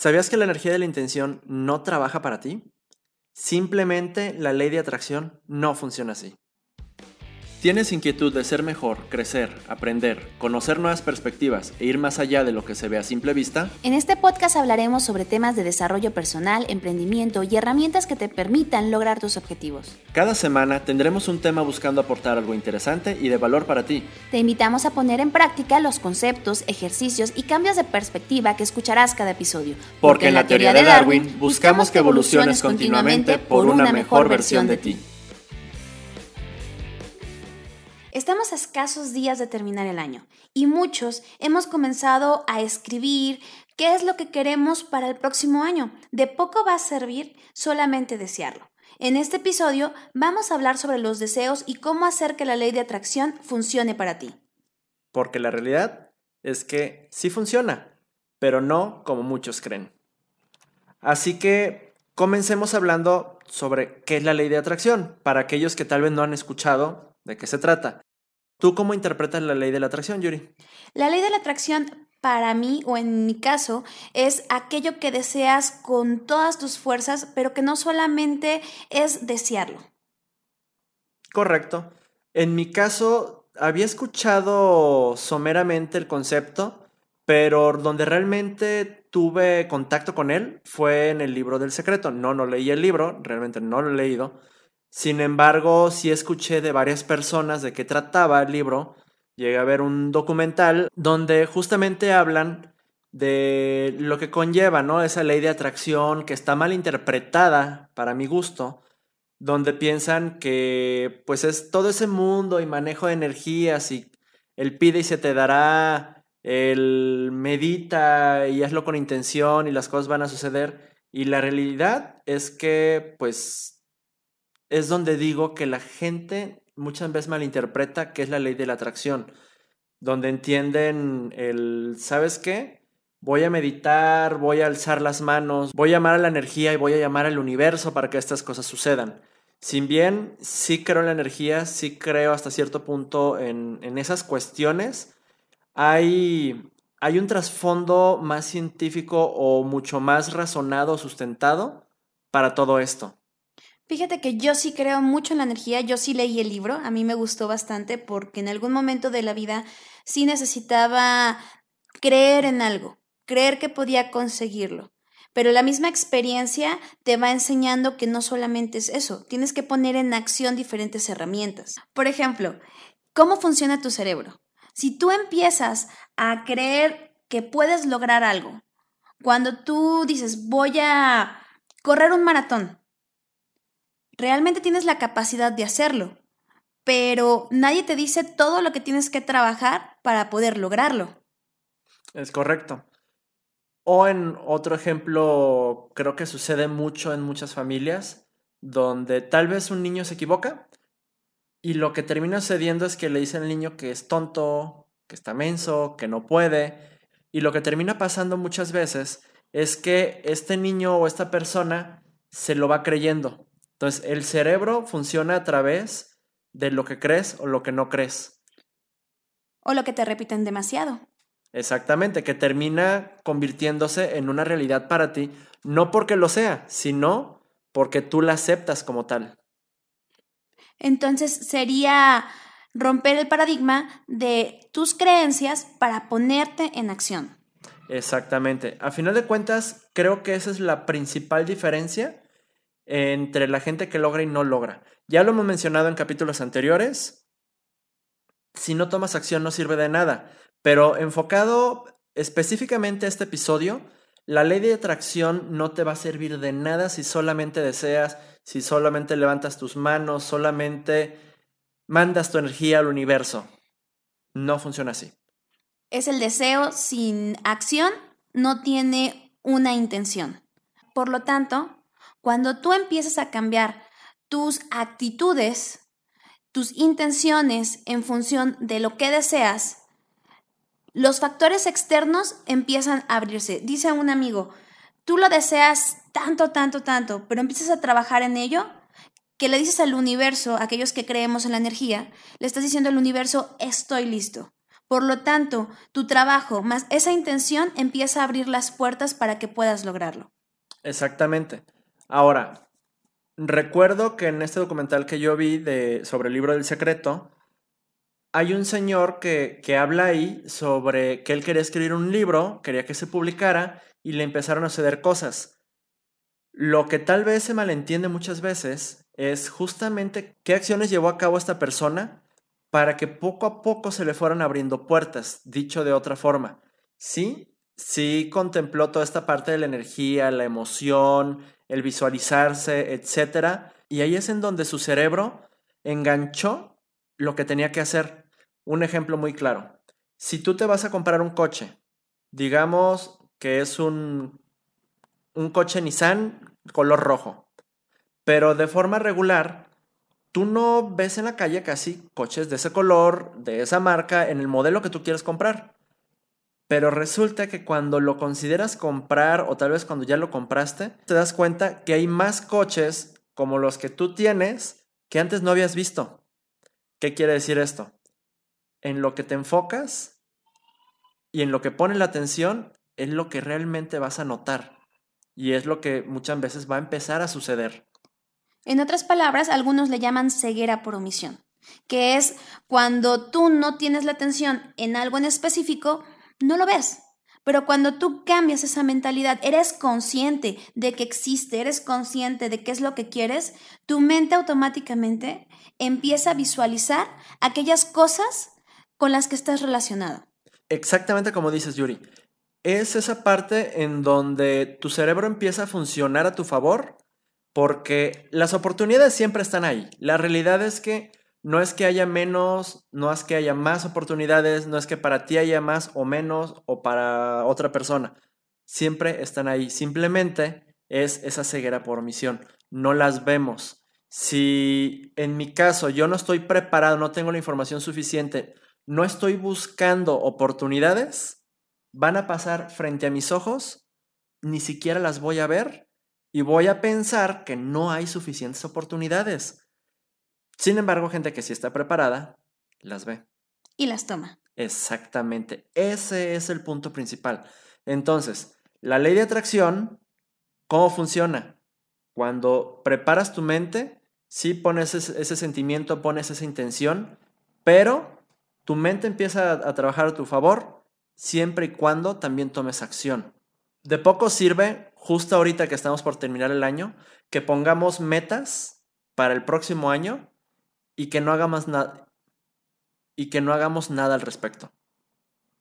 ¿Sabías que la energía de la intención no trabaja para ti? Simplemente la ley de atracción no funciona así. ¿Tienes inquietud de ser mejor, crecer, aprender, conocer nuevas perspectivas e ir más allá de lo que se ve a simple vista? En este podcast hablaremos sobre temas de desarrollo personal, emprendimiento y herramientas que te permitan lograr tus objetivos. Cada semana tendremos un tema buscando aportar algo interesante y de valor para ti. Te invitamos a poner en práctica los conceptos, ejercicios y cambios de perspectiva que escucharás cada episodio. Porque, en la teoría de Darwin buscamos que evoluciones continuamente por una mejor versión de ti. Estamos a escasos días de terminar el año y muchos hemos comenzado a escribir qué es lo que queremos para el próximo año. De poco va a servir solamente desearlo. En este episodio vamos a hablar sobre los deseos y cómo hacer que la ley de atracción funcione para ti. Porque la realidad es que sí funciona, pero no como muchos creen. Así que comencemos hablando sobre qué es la ley de atracción, para aquellos que tal vez no han escuchado de qué se trata. ¿Tú cómo interpretas la ley de la atracción, Yuri? La ley de la atracción para mí o en mi caso es aquello que deseas con todas tus fuerzas, pero que no solamente es desearlo. Correcto. En mi caso, había escuchado someramente el concepto, pero donde realmente tuve contacto con él fue en el libro del secreto. No, no leí el libro, realmente no lo he leído, sin embargo, sí escuché de varias personas de qué trataba el libro. Llegué a ver un documental donde justamente hablan de lo que conlleva, ¿no? Esa ley de atracción que está mal interpretada para mi gusto, donde piensan que pues es todo ese mundo y manejo de energías y el pide y se te dará, el medita y hazlo con intención y las cosas van a suceder. Y la realidad es que pues es donde digo que la gente muchas veces malinterpreta qué es la ley de la atracción, donde entienden el, ¿sabes qué? Voy a meditar, voy a alzar las manos, voy a llamar a la energía y voy a llamar al universo para que estas cosas sucedan. Sin bien, sí creo en la energía, sí creo hasta cierto punto en, en esas cuestiones, hay, hay un trasfondo más científico o mucho más razonado, sustentado para todo esto. Fíjate que yo sí creo mucho en la energía, yo sí leí el libro, a mí me gustó bastante porque en algún momento de la vida sí necesitaba creer en algo, creer que podía conseguirlo. Pero la misma experiencia te va enseñando que no solamente es eso, tienes que poner en acción diferentes herramientas. Por ejemplo, ¿cómo funciona tu cerebro? Si tú empiezas a creer que puedes lograr algo, cuando tú dices voy a correr un maratón, realmente tienes la capacidad de hacerlo, pero nadie te dice todo lo que tienes que trabajar para poder lograrlo. Es correcto. O en otro ejemplo, creo que sucede mucho en muchas familias, donde tal vez un niño se equivoca y lo que termina sucediendo es que le dicen al niño que es tonto, que está menso, que no puede, y lo que termina pasando muchas veces es que este niño o esta persona se lo va creyendo entonces, el cerebro funciona a través de lo que crees o lo que no crees. O lo que te repiten demasiado. Exactamente, que termina convirtiéndose en una realidad para ti, no porque lo sea, sino porque tú la aceptas como tal. Entonces sería romper el paradigma de tus creencias para ponerte en acción. Exactamente. A final de cuentas, creo que esa es la principal diferencia entre la gente que logra y no logra. Ya lo hemos mencionado en capítulos anteriores. Si no tomas acción no sirve de nada. Pero enfocado específicamente a este episodio, la ley de atracción no te va a servir de nada si solamente deseas, si solamente levantas tus manos, solamente mandas tu energía al universo. No funciona así. Es el deseo sin acción, no tiene una intención. Por lo tanto, cuando tú empiezas a cambiar tus actitudes, tus intenciones en función de lo que deseas, los factores externos empiezan a abrirse. Dice un amigo, tú lo deseas tanto, tanto, tanto, pero empiezas a trabajar en ello, que le dices al universo, aquellos que creemos en la energía, le estás diciendo al universo, estoy listo. Por lo tanto, tu trabajo más esa intención empieza a abrir las puertas para que puedas lograrlo. Exactamente. Ahora, recuerdo que en este documental que yo vi de, sobre el libro del secreto, hay un señor que, que habla ahí sobre que él quería escribir un libro, quería que se publicara y le empezaron a suceder cosas. Lo que tal vez se malentiende muchas veces es justamente qué acciones llevó a cabo esta persona para que poco a poco se le fueran abriendo puertas, dicho de otra forma. Sí, sí contempló toda esta parte de la energía, la emoción, el visualizarse, etc. Y ahí es en donde su cerebro enganchó lo que tenía que hacer. Un ejemplo muy claro. Si tú te vas a comprar un coche, digamos que es un, un coche Nissan color rojo, pero de forma regular tú no ves en la calle casi coches de ese color, de esa marca, en el modelo que tú quieres comprar. Pero resulta que cuando lo consideras comprar o tal vez cuando ya lo compraste, te das cuenta que hay más coches como los que tú tienes que antes no habías visto. ¿Qué quiere decir esto? En lo que te enfocas y en lo que pones la atención es lo que realmente vas a notar. Y es lo que muchas veces va a empezar a suceder. En otras palabras, algunos le llaman ceguera por omisión, que es cuando tú no tienes la atención en algo en específico, no lo ves. Pero cuando tú cambias esa mentalidad, eres consciente de que existe, eres consciente de qué es lo que quieres, tu mente automáticamente empieza a visualizar aquellas cosas con las que estás relacionado. Exactamente como dices, Yuri. Es esa parte en donde tu cerebro empieza a funcionar a tu favor porque las oportunidades siempre están ahí. La realidad es que no es que haya menos, no es que haya más oportunidades, no es que para ti haya más o menos o para otra persona. Siempre están ahí. Simplemente es esa ceguera por omisión. No las vemos. Si en mi caso yo no estoy preparado, no tengo la información suficiente, no estoy buscando oportunidades, van a pasar frente a mis ojos, ni siquiera las voy a ver y voy a pensar que no hay suficientes oportunidades. Sin embargo, gente que sí está preparada, las ve. Y las toma. Exactamente. Ese es el punto principal. Entonces, la ley de atracción, ¿cómo funciona? Cuando preparas tu mente, sí pones ese, sentimiento, pones esa intención, pero tu mente empieza a trabajar a tu favor siempre y cuando también tomes acción. De poco sirve, justo ahorita que estamos por terminar el año, que pongamos metas para el próximo año y que no hagamos nada y que no hagamos nada al respecto.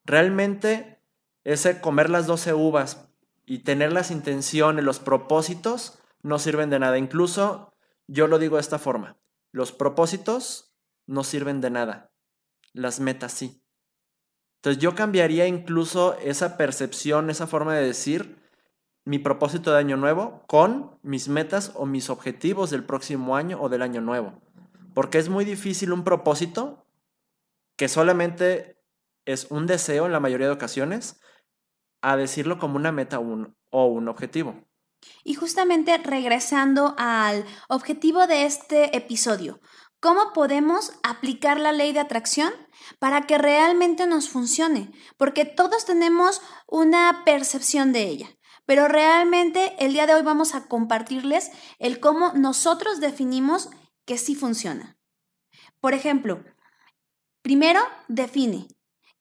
Realmente ese comer las 12 uvas y tener las intenciones, los propósitos no sirven de nada. Incluso yo lo digo de esta forma, los propósitos no sirven de nada. Las metas sí. Entonces yo cambiaría incluso esa percepción, esa forma de decir mi propósito de año nuevo con mis metas o mis objetivos del próximo año o del año nuevo. Porque es muy difícil un propósito que solamente es un deseo en la mayoría de ocasiones a decirlo como una meta o un objetivo. Y justamente regresando al objetivo de este episodio, ¿Cómo podemos aplicar la ley de atracción para que realmente nos funcione? Porque todos tenemos una percepción de ella, pero realmente el día de hoy vamos a compartirles el cómo nosotros definimos que sí funciona. Por ejemplo, primero define,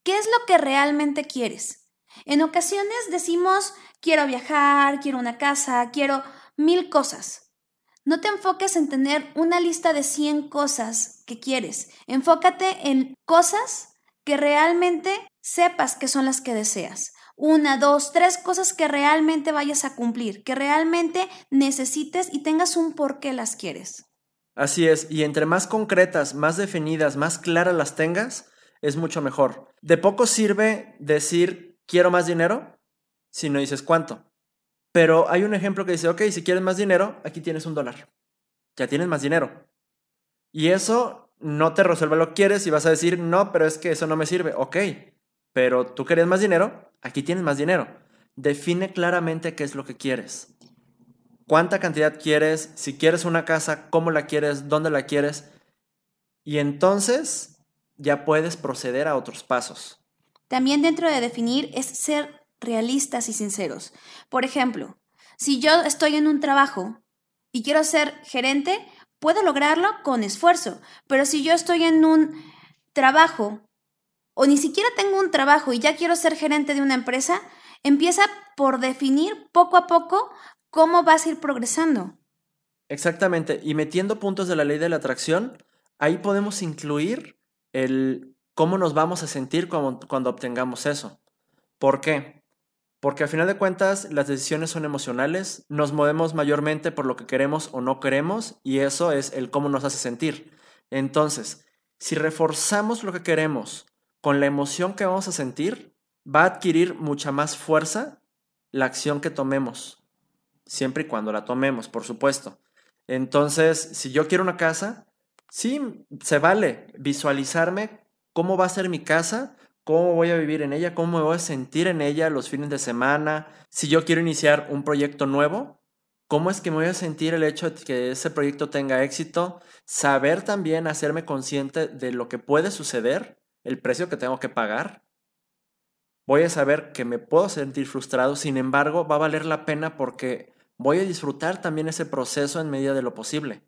¿qué es lo que realmente quieres? En ocasiones decimos, quiero viajar, quiero una casa, quiero mil cosas. No te enfoques en tener una lista de 100 cosas que quieres. Enfócate en cosas que realmente sepas que son las que deseas. Una, dos, tres cosas que realmente vayas a cumplir, que realmente necesites y tengas un por qué las quieres. Así es, y entre más concretas, más definidas, más claras las tengas, es mucho mejor. De poco sirve decir quiero más dinero si no dices cuánto. Pero hay un ejemplo que dice, ok, si quieres más dinero, aquí tienes un dólar. Ya tienes más dinero. Y eso no te resuelve lo que quieres y vas a decir, no, pero es que eso no me sirve. Ok, pero tú quieres más dinero, aquí tienes más dinero. Define claramente qué es lo que quieres. ¿Cuánta cantidad quieres? Si quieres una casa, ¿cómo la quieres? ¿Dónde la quieres? Y entonces ya puedes proceder a otros pasos. También dentro de definir es ser realistas y sinceros. Por ejemplo, si yo estoy en un trabajo y quiero ser gerente, puedo lograrlo con esfuerzo, pero si yo estoy en un trabajo o ni siquiera tengo un trabajo y ya quiero ser gerente de una empresa, empieza por definir poco a poco cómo vas a ir progresando. Exactamente, y metiendo puntos de la ley de la atracción, ahí podemos incluir el cómo nos vamos a sentir cuando, cuando obtengamos eso. ¿Por qué? Porque al final de cuentas las decisiones son emocionales, nos movemos mayormente por lo que queremos o no queremos y eso es el cómo nos hace sentir. Entonces, si reforzamos lo que queremos con la emoción que vamos a sentir, va a adquirir mucha más fuerza la acción que tomemos, siempre y cuando la tomemos, por supuesto. Entonces, si yo quiero una casa, sí, se vale visualizarme cómo va a ser mi casa, cómo voy a vivir en ella, cómo me voy a sentir en ella los fines de semana. Si yo quiero iniciar un proyecto nuevo, cómo es que me voy a sentir el hecho de que ese proyecto tenga éxito. Saber también hacerme consciente de lo que puede suceder, el precio que tengo que pagar. Voy a saber que me puedo sentir frustrado, sin embargo, va a valer la pena porque voy a disfrutar también ese proceso en medida de lo posible.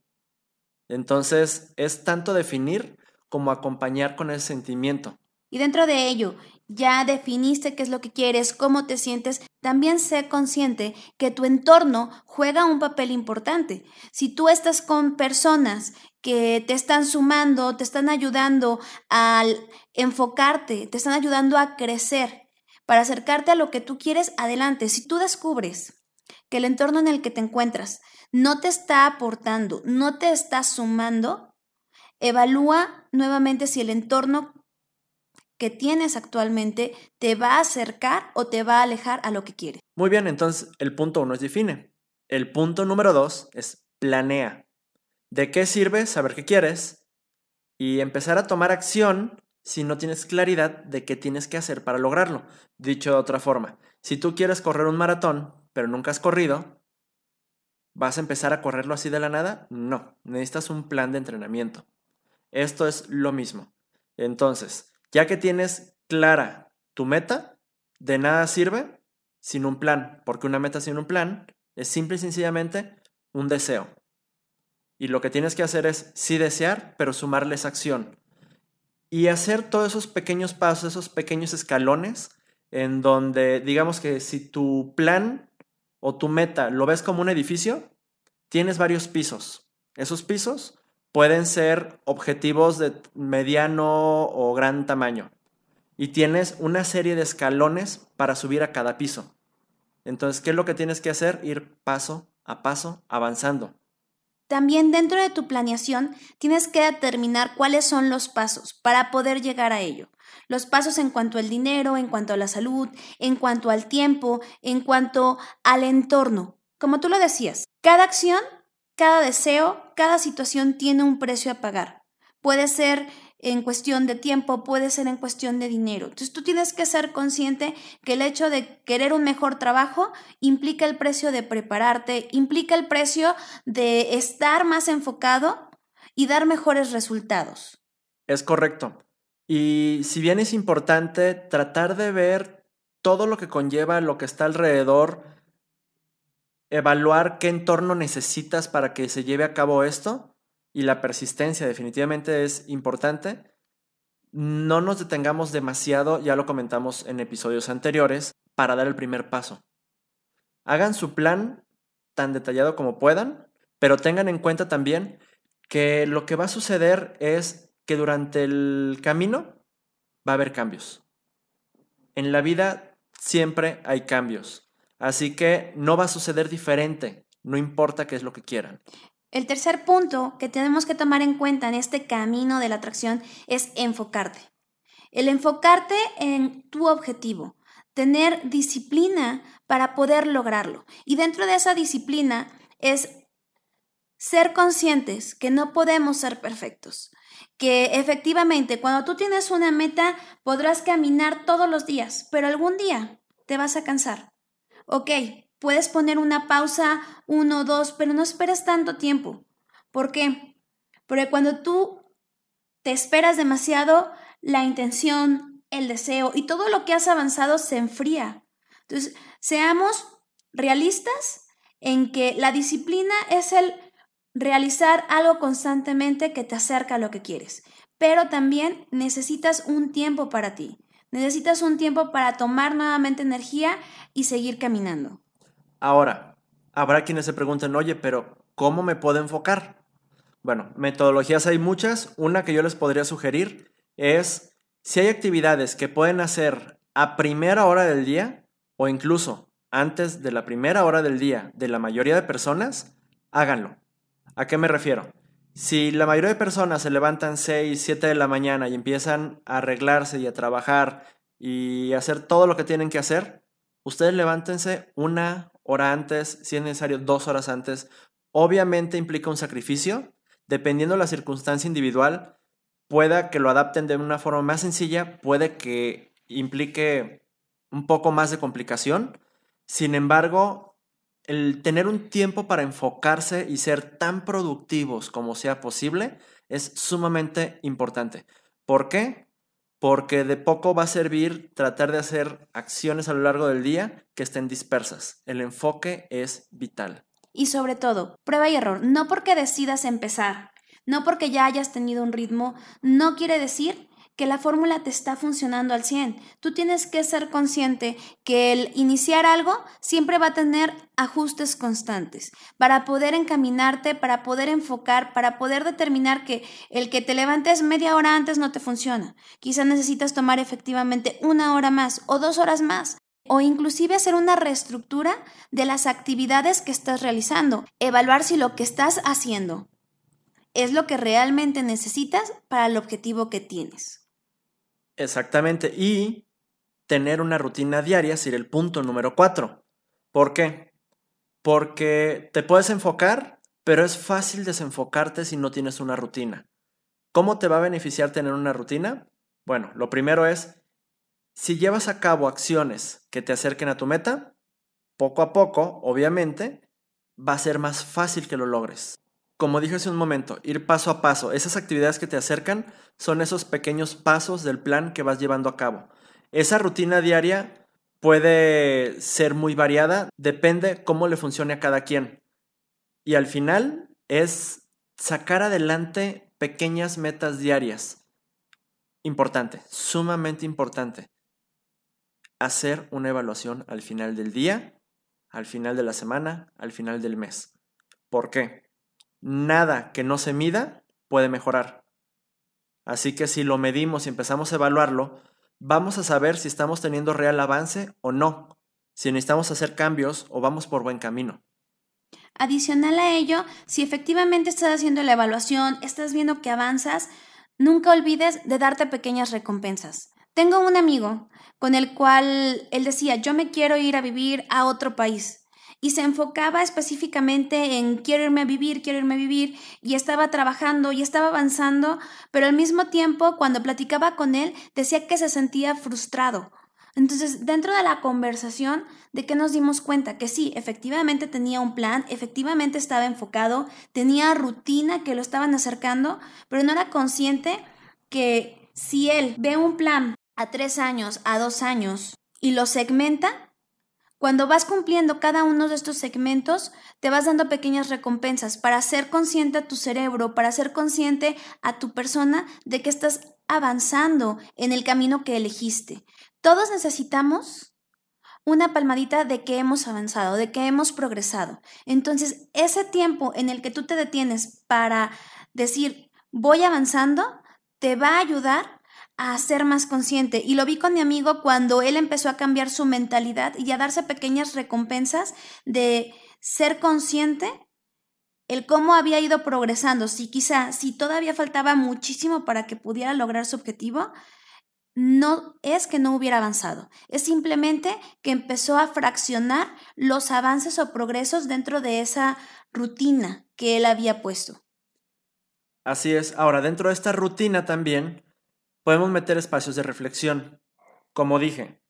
Entonces, es tanto definir como acompañar con ese sentimiento. Y dentro de ello, ya definiste qué es lo que quieres, cómo te sientes, también sé consciente que tu entorno juega un papel importante. Si tú estás con personas que te están sumando, te están ayudando al enfocarte, te están ayudando a crecer, para acercarte a lo que tú quieres, adelante. Si tú descubres que el entorno en el que te encuentras no te está aportando, no te está sumando, evalúa nuevamente si el entorno que tienes actualmente te va a acercar o te va a alejar a lo que quieres. Muy bien, entonces el punto uno es define. El punto número dos es planea. ¿De qué sirve saber qué quieres? Y empezar a tomar acción si no tienes claridad de qué tienes que hacer para lograrlo. Dicho de otra forma, si tú quieres correr un maratón, pero nunca has corrido, ¿vas a empezar a correrlo así de la nada? No, necesitas un plan de entrenamiento. Esto es lo mismo. Entonces, ya que tienes clara tu meta, de nada sirve sin un plan, porque una meta sin un plan es simple y sencillamente un deseo. Y lo que tienes que hacer es sí desear, pero sumarles acción. Y hacer todos esos pequeños pasos, esos pequeños escalones, en donde digamos que si tu plan o tu meta lo ves como un edificio, tienes varios pisos. Esos pisos pueden ser objetivos de mediano o gran tamaño. Y tienes una serie de escalones para subir a cada piso. Entonces, ¿qué es lo que tienes que hacer? Ir paso a paso avanzando. También dentro de tu planeación tienes que determinar cuáles son los pasos para poder llegar a ello. Los pasos en cuanto al dinero, en cuanto a la salud, en cuanto al tiempo, en cuanto al entorno. Como tú lo decías, cada acción cada deseo, cada situación tiene un precio a pagar. Puede ser en cuestión de tiempo, puede ser en cuestión de dinero. Entonces tú tienes que ser consciente que el hecho de querer un mejor trabajo implica el precio de prepararte, implica el precio de estar más enfocado y dar mejores resultados. Es correcto. Y si bien es importante tratar de ver todo lo que conlleva lo que está alrededor, evaluar qué entorno necesitas para que se lleve a cabo esto y la persistencia definitivamente es importante. No nos detengamos demasiado, ya lo comentamos en episodios anteriores, para dar el primer paso. Hagan su plan tan detallado como puedan, pero tengan en cuenta también que lo que va a suceder es que durante el camino va a haber cambios. En la vida siempre hay cambios. Así que no va a suceder diferente, no importa qué es lo que quieran. El tercer punto que tenemos que tomar en cuenta en este camino de la atracción es enfocarte. El enfocarte en tu objetivo, tener disciplina para poder lograrlo. Y dentro de esa disciplina es ser conscientes que no podemos ser perfectos, que efectivamente cuando tú tienes una meta podrás caminar todos los días, pero algún día te vas a cansar. Ok, puedes poner una pausa, uno, dos, pero no esperes tanto tiempo. ¿Por qué? Porque cuando tú te esperas demasiado, la intención, el deseo y todo lo que has avanzado se enfría. Entonces, seamos realistas en que la disciplina es el realizar algo constantemente que te acerca a lo que quieres, pero también necesitas un tiempo para ti. Necesitas un tiempo para tomar nuevamente energía y seguir caminando. Ahora, habrá quienes se pregunten, oye, pero ¿cómo me puedo enfocar? Bueno, metodologías hay muchas. Una que yo les podría sugerir es si hay actividades que pueden hacer a primera hora del día o incluso antes de la primera hora del día de la mayoría de personas, háganlo. ¿A qué me refiero? Si la mayoría de personas se levantan 6, 7 de la mañana y empiezan a arreglarse y a trabajar y hacer todo lo que tienen que hacer, ustedes levántense una hora antes, si es necesario dos horas antes. Obviamente implica un sacrificio, dependiendo de la circunstancia individual, pueda que lo adapten de una forma más sencilla, puede que implique un poco más de complicación. Sin embargo, el tener un tiempo para enfocarse y ser tan productivos como sea posible es sumamente importante. ¿Por qué? Porque de poco va a servir tratar de hacer acciones a lo largo del día que estén dispersas. El enfoque es vital. Y sobre todo, prueba y error. No porque decidas empezar, no porque ya hayas tenido un ritmo, no quiere decir que la fórmula te está funcionando al 100. Tú tienes que ser consciente que el iniciar algo siempre va a tener ajustes constantes para poder encaminarte, para poder enfocar, para poder determinar que el que te levantes media hora antes no te funciona. Quizás necesitas tomar efectivamente una hora más o dos horas más o inclusive hacer una reestructura de las actividades que estás realizando, evaluar si lo que estás haciendo es lo que realmente necesitas para el objetivo que tienes. Exactamente. Y tener una rutina diaria sería el punto número cuatro. ¿Por qué? Porque te puedes enfocar, pero es fácil desenfocarte si no tienes una rutina. ¿Cómo te va a beneficiar tener una rutina? Bueno, lo primero es, si llevas a cabo acciones que te acerquen a tu meta, poco a poco, obviamente, va a ser más fácil que lo logres como dije hace un momento, ir paso a paso. Esas actividades que te acercan son esos pequeños pasos del plan que vas llevando a cabo. Esa rutina diaria puede ser muy variada, depende cómo le funcione a cada quien. Y al final es sacar adelante pequeñas metas diarias. Importante, sumamente importante. Hacer una evaluación al final del día, al final de la semana, al final del mes. ¿Por qué? Nada que no se mida puede mejorar. Así que si lo medimos y empezamos a evaluarlo, vamos a saber si estamos teniendo real avance o no, si necesitamos hacer cambios o vamos por buen camino. Adicional a ello, si efectivamente estás haciendo la evaluación, estás viendo que avanzas, nunca olvides de darte pequeñas recompensas. Tengo un amigo con el cual él decía, yo me quiero ir a vivir a otro país y se enfocaba específicamente en quiero irme a vivir, quiero irme a vivir y estaba trabajando y estaba avanzando, pero al mismo tiempo cuando platicaba con él decía que se sentía frustrado. Entonces, dentro de la conversación, ¿de qué nos dimos cuenta? Que sí, efectivamente tenía un plan, efectivamente estaba enfocado, tenía rutina que lo estaban acercando, pero no era consciente que si él ve un plan a tres años, a dos años y lo segmenta, cuando vas cumpliendo cada uno de estos segmentos, te vas dando pequeñas recompensas para hacer consciente a tu cerebro, para hacer consciente a tu persona de que estás avanzando en el camino que elegiste. Todos necesitamos una palmadita de que hemos avanzado, de que hemos progresado. Entonces, ese tiempo en el que tú te detienes para decir, voy avanzando, te va a ayudar a ser más consciente. Y lo vi con mi amigo cuando él empezó a cambiar su mentalidad y a darse pequeñas recompensas de ser consciente el cómo había ido progresando. Si quizá, si todavía faltaba muchísimo para que pudiera lograr su objetivo, no es que no hubiera avanzado, es simplemente que empezó a fraccionar los avances o progresos dentro de esa rutina que él había puesto. Así es. Ahora, dentro de esta rutina también podemos meter espacios de reflexión. Como dije,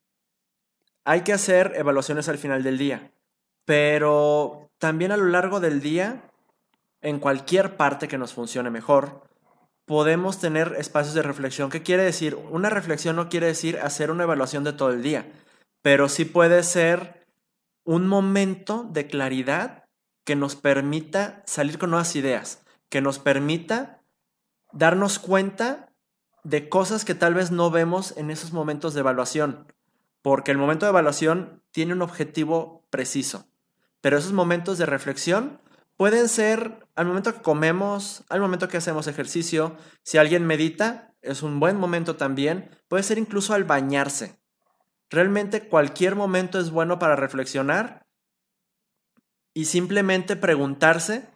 hay que hacer evaluaciones al final del día, pero también a lo largo del día, en cualquier parte que nos funcione mejor, podemos tener espacios de reflexión. ¿Qué quiere decir? Una reflexión no quiere decir hacer una evaluación de todo el día, pero sí puede ser un momento de claridad que nos permita salir con nuevas ideas, que nos permita darnos cuenta de cosas que tal vez no vemos en esos momentos de evaluación, porque el momento de evaluación tiene un objetivo preciso, pero esos momentos de reflexión pueden ser al momento que comemos, al momento que hacemos ejercicio, si alguien medita, es un buen momento también, puede ser incluso al bañarse. Realmente cualquier momento es bueno para reflexionar y simplemente preguntarse,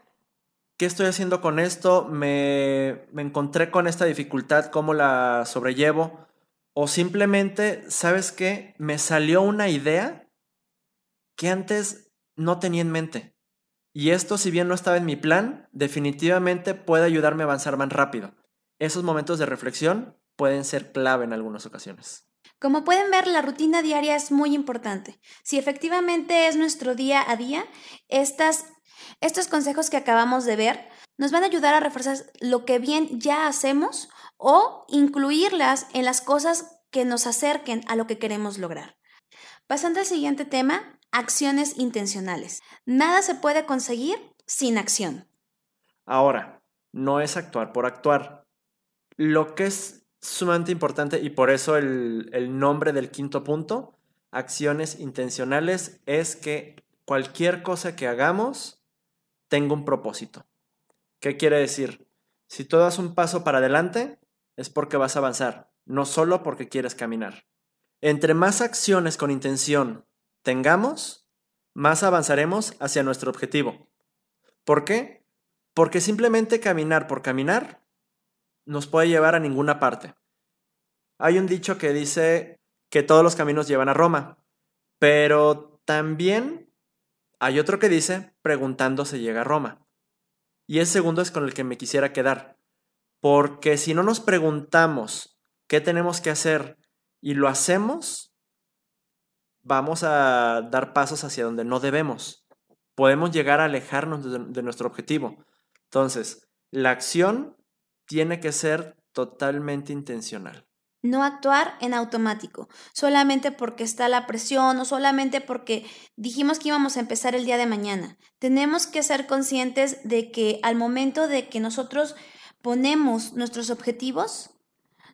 ¿qué estoy haciendo con esto? ¿Me, me encontré con esta dificultad? ¿Cómo la sobrellevo? O simplemente, ¿sabes qué? Me salió una idea que antes no tenía en mente. Y esto, si bien no estaba en mi plan, definitivamente puede ayudarme a avanzar más rápido. Esos momentos de reflexión pueden ser clave en algunas ocasiones. Como pueden ver, la rutina diaria es muy importante. Si efectivamente es nuestro día a día, estas, estos consejos que acabamos de ver nos van a ayudar a reforzar lo que bien ya hacemos o incluirlas en las cosas que nos acerquen a lo que queremos lograr. Pasando al siguiente tema, acciones intencionales. Nada se puede conseguir sin acción. Ahora, no es actuar por actuar. Lo que es sumamente importante y por eso el, el nombre del quinto punto, acciones intencionales, es que cualquier cosa que hagamos tenga un propósito. ¿Qué quiere decir? Si tú das un paso para adelante, es porque vas a avanzar, no solo porque quieres caminar. Entre más acciones con intención tengamos, más avanzaremos hacia nuestro objetivo. ¿Por qué? Porque simplemente caminar por caminar nos puede llevar a ninguna parte. Hay un dicho que dice que todos los caminos llevan a Roma, pero también hay otro que dice preguntando se llega a Roma. Y el segundo es con el que me quisiera quedar. Porque si no nos preguntamos qué tenemos que hacer y lo hacemos, vamos a dar pasos hacia donde no debemos. Podemos llegar a alejarnos de, de nuestro objetivo. Entonces, la acción tiene que ser totalmente intencional. No actuar en automático, solamente porque está la presión o solamente porque dijimos que íbamos a empezar el día de mañana. Tenemos que ser conscientes de que al momento de que nosotros ponemos nuestros objetivos,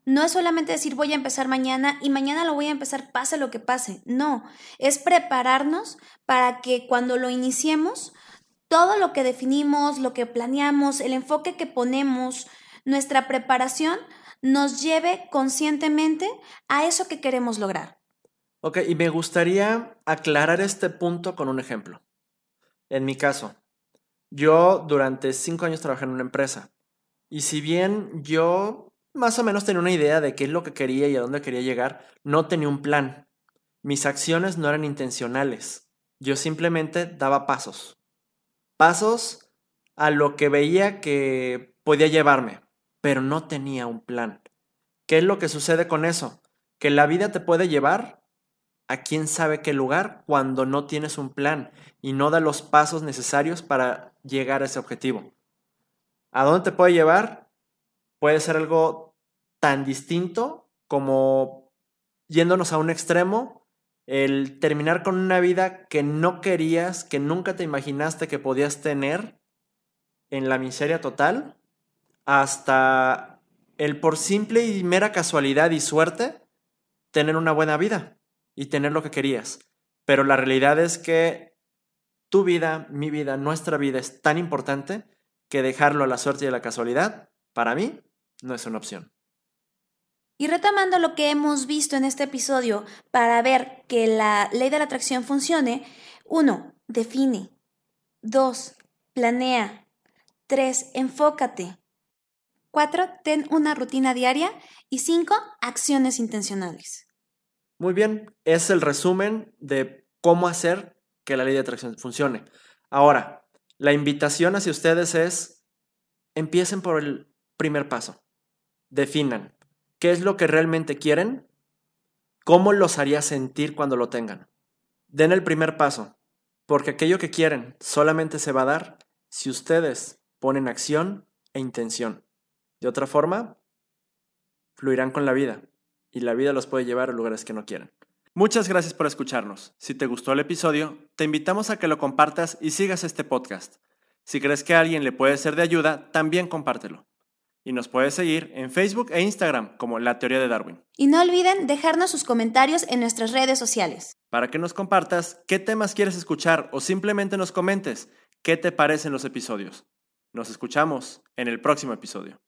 no es solamente decir voy a empezar mañana y mañana lo voy a empezar pase lo que pase. No, es prepararnos para que cuando lo iniciemos, todo lo que definimos, lo que planeamos, el enfoque que ponemos, nuestra preparación nos lleve conscientemente a eso que queremos lograr. Ok, y me gustaría aclarar este punto con un ejemplo. En mi caso, yo durante cinco años trabajé en una empresa y si bien yo más o menos tenía una idea de qué es lo que quería y a dónde quería llegar, no tenía un plan. Mis acciones no eran intencionales. Yo simplemente daba pasos. Pasos a lo que veía que podía llevarme pero no tenía un plan. ¿Qué es lo que sucede con eso? Que la vida te puede llevar a quién sabe qué lugar cuando no tienes un plan y no da los pasos necesarios para llegar a ese objetivo. ¿A dónde te puede llevar? Puede ser algo tan distinto como yéndonos a un extremo, el terminar con una vida que no querías, que nunca te imaginaste que podías tener en la miseria total, hasta el por simple y mera casualidad y suerte tener una buena vida y tener lo que querías. Pero la realidad es que tu vida, mi vida, nuestra vida es tan importante que dejarlo a la suerte y a la casualidad, para mí, no es una opción. Y retomando lo que hemos visto en este episodio, para ver que la ley de la atracción funcione, uno, Define. 2. Planea. 3. Enfócate. 4. Ten una rutina diaria. Y 5. Acciones intencionales. Muy bien, es el resumen de cómo hacer que la ley de atracción funcione. Ahora, la invitación hacia ustedes es, empiecen por el primer paso. Definan qué es lo que realmente quieren, cómo los haría sentir cuando lo tengan. Den el primer paso, porque aquello que quieren solamente se va a dar si ustedes ponen acción e intención. De otra forma, fluirán con la vida y la vida los puede llevar a lugares que no quieren. Muchas gracias por escucharnos. Si te gustó el episodio, te invitamos a que lo compartas y sigas este podcast. Si crees que a alguien le puede ser de ayuda, también compártelo. Y nos puedes seguir en Facebook e Instagram como La Teoría de Darwin. Y no olviden dejarnos sus comentarios en nuestras redes sociales. Para que nos compartas qué temas quieres escuchar o simplemente nos comentes qué te parecen los episodios. Nos escuchamos en el próximo episodio.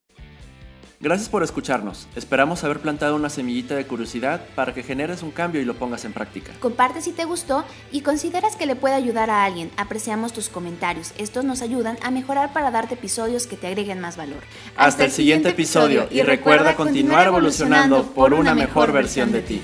Gracias por escucharnos. Esperamos haber plantado una semillita de curiosidad para que generes un cambio y lo pongas en práctica. Comparte si te gustó y consideras que le puede ayudar a alguien. Apreciamos tus comentarios. Estos nos ayudan a mejorar para darte episodios que te agreguen más valor. Hasta, el siguiente episodio y recuerda continuar evolucionando por una mejor versión de ti.